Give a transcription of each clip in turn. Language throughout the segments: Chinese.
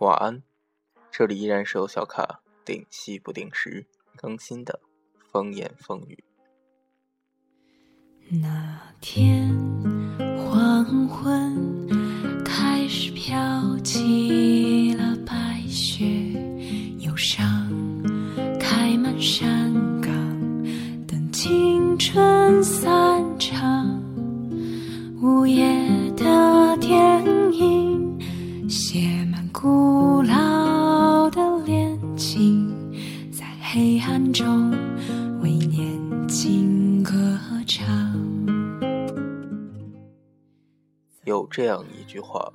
晚安，这里依然是由小卡定期不定时更新的风言风语。那天黄昏开始飘起了白雪，忧伤开满山岗，等青春散场。午夜的电影写满孤有这样一句话，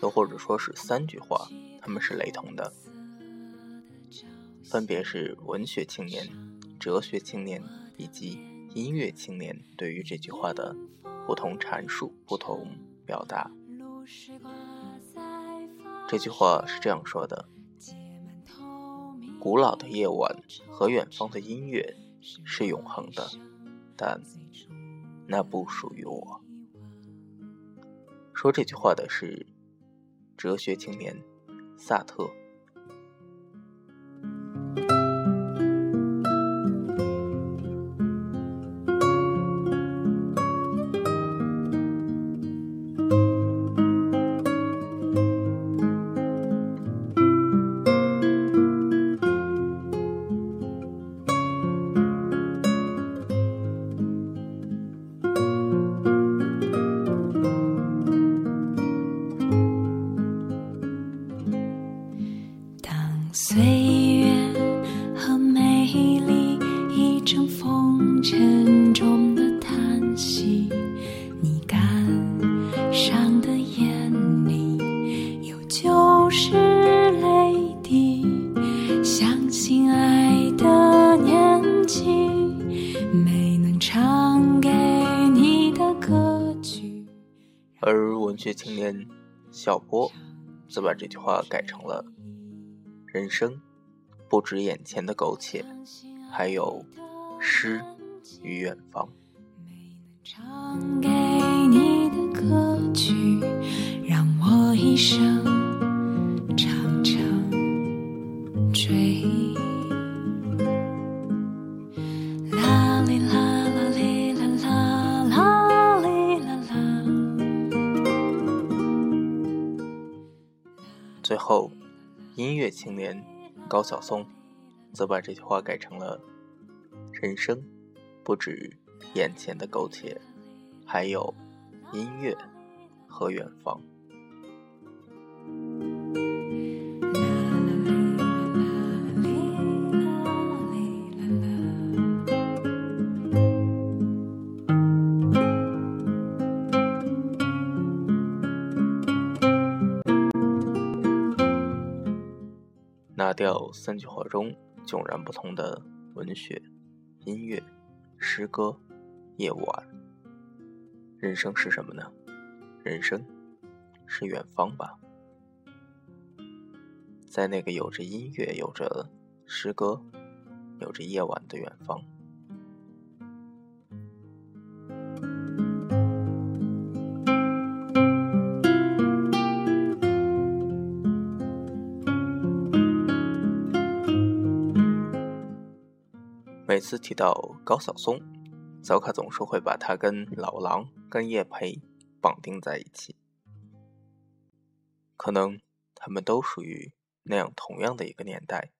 又或者说是三句话，他们是雷同的，分别是文学青年、哲学青年以及音乐青年对于这句话的不同阐述、不同表达。这句话是这样说的：古老的夜晚和远方的音乐是永恒的，但那不属于我。说这句话的是哲学青年萨特。伤的眼里有旧时泪滴。相信爱的年纪，没能唱给你的歌曲。而文学青年小波则把这句话改成了：“人生不止眼前的苟且，还有诗与远方。没能唱给一生长长追。啦哩啦啦哩啦啦啦啦啦。”最后，音乐青年高晓松则把这句话改成了：“人生不止眼前的苟且，还有音乐和远方。”拿掉三句话中迥然不同的文学、音乐、诗歌、夜晚，人生是什么呢？人生是远方吧，在那个有着音乐、有着诗歌、有着夜晚的远方。每次提到高晓松，小卡总是会把他跟老狼、跟叶培绑定在一起。可能他们都属于那样同样的一个年代，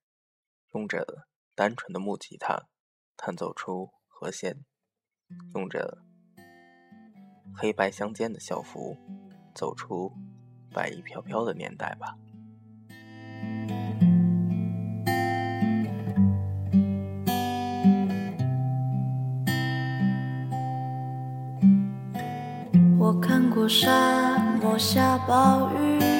用着单纯的木吉他弹奏出和弦，用着黑白相间的校服走出白衣飘飘的年代吧。我看过沙漠下暴雨，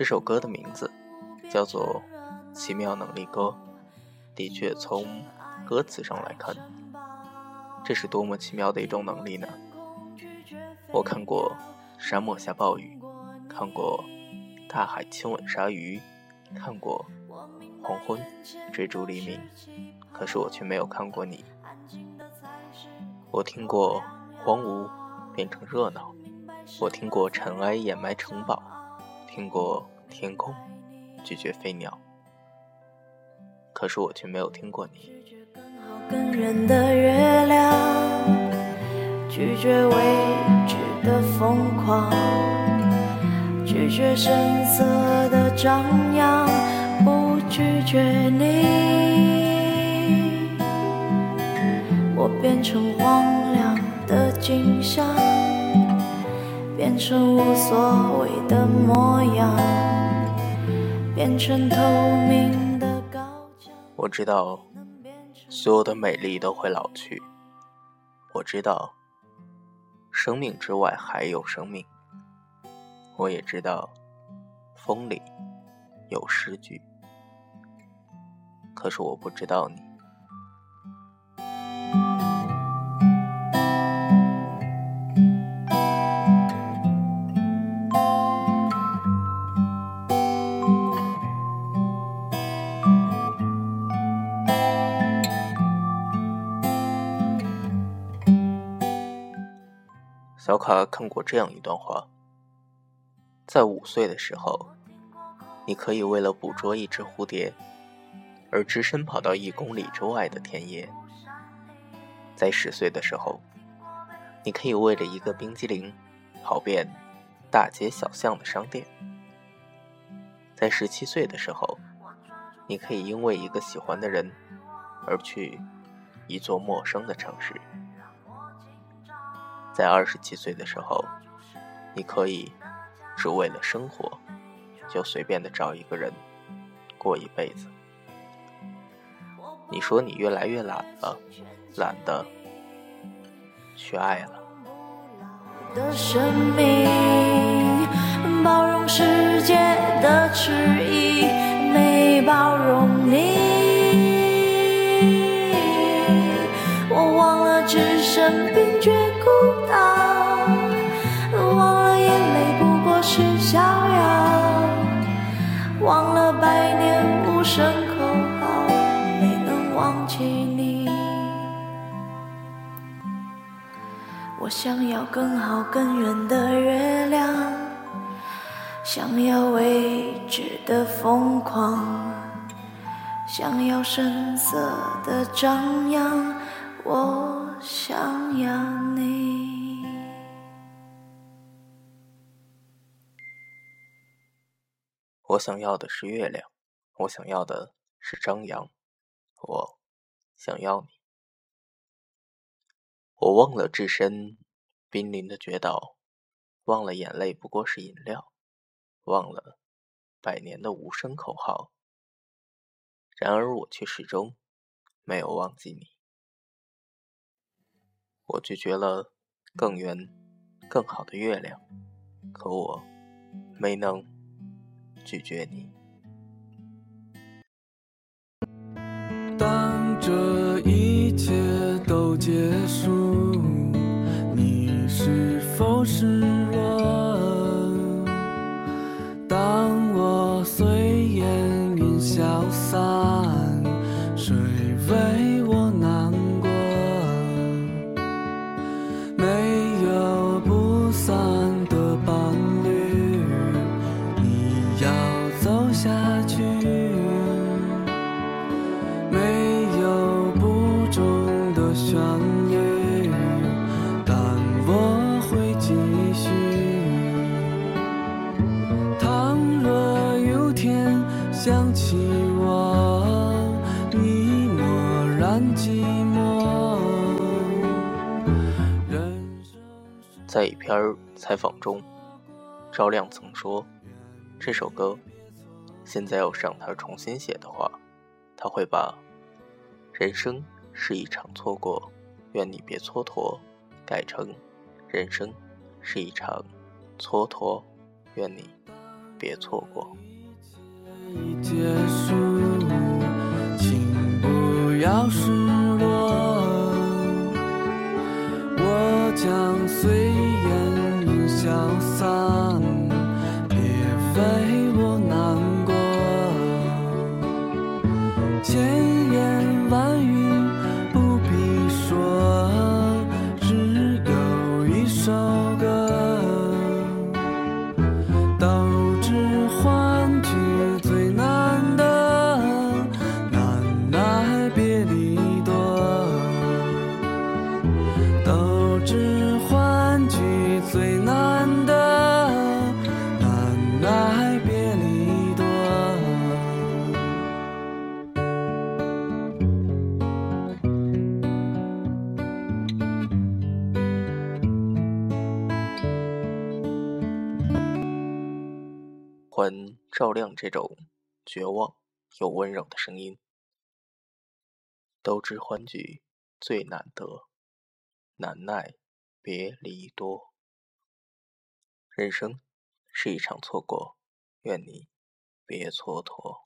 这首歌的名字叫做《奇妙能力歌》，的确，从歌词上来看，这是多么奇妙的一种能力呢？我看过沙漠下暴雨，看过大海亲吻鲨鱼，看过黄昏追逐黎明，可是我却没有看过你。我听过荒芜变成热闹，我听过尘埃掩埋城堡，听过天空拒绝飞鸟，可是我却没有听过你。拒绝未知的疯狂，拒绝声色的张扬，不拒绝你。我变成荒凉的景象，变成无所谓的模样，变成透明的高墙。我知道，所有的美丽都会老去。我知道。生命之外还有生命，我也知道，风里有诗句，可是我不知道你。小卡看过这样一段话：在五岁的时候，你可以为了捕捉一只蝴蝶，而只身跑到一公里之外的田野；在十岁的时候，你可以为了一个冰激凌，跑遍大街小巷的商店；在十七岁的时候，你可以因为一个喜欢的人，而去一座陌生的城市。在二十几岁的时候，你可以只为了生活，就随便的找一个人过一辈子。你说你越来越懒了，懒得去爱了。的生命包容世界的迟疑，没包容你。想要更好更圆的月亮，想要未知的疯狂，想要声色的张扬，我想要你。我想要的是月亮，我想要的是张扬，我想要你。我忘了置身濒临的绝岛，忘了眼泪不过是饮料，忘了百年的无声口号。然而我却始终没有忘记你。我拒绝了更圆、更好的月亮，可我没能。拒绝你。是想起我，你默然寂寞。在一篇采访中，赵亮曾说：“这首歌。”现在要是让他重新写的话，他会把“人生是一场错过，愿你别蹉跎”改成“人生是一场蹉跎，愿你别错过。结束，请不要失魂照亮这种绝望又温柔的声音。都知欢聚最难得，难耐别离多。人生是一场错过，愿你别蹉跎。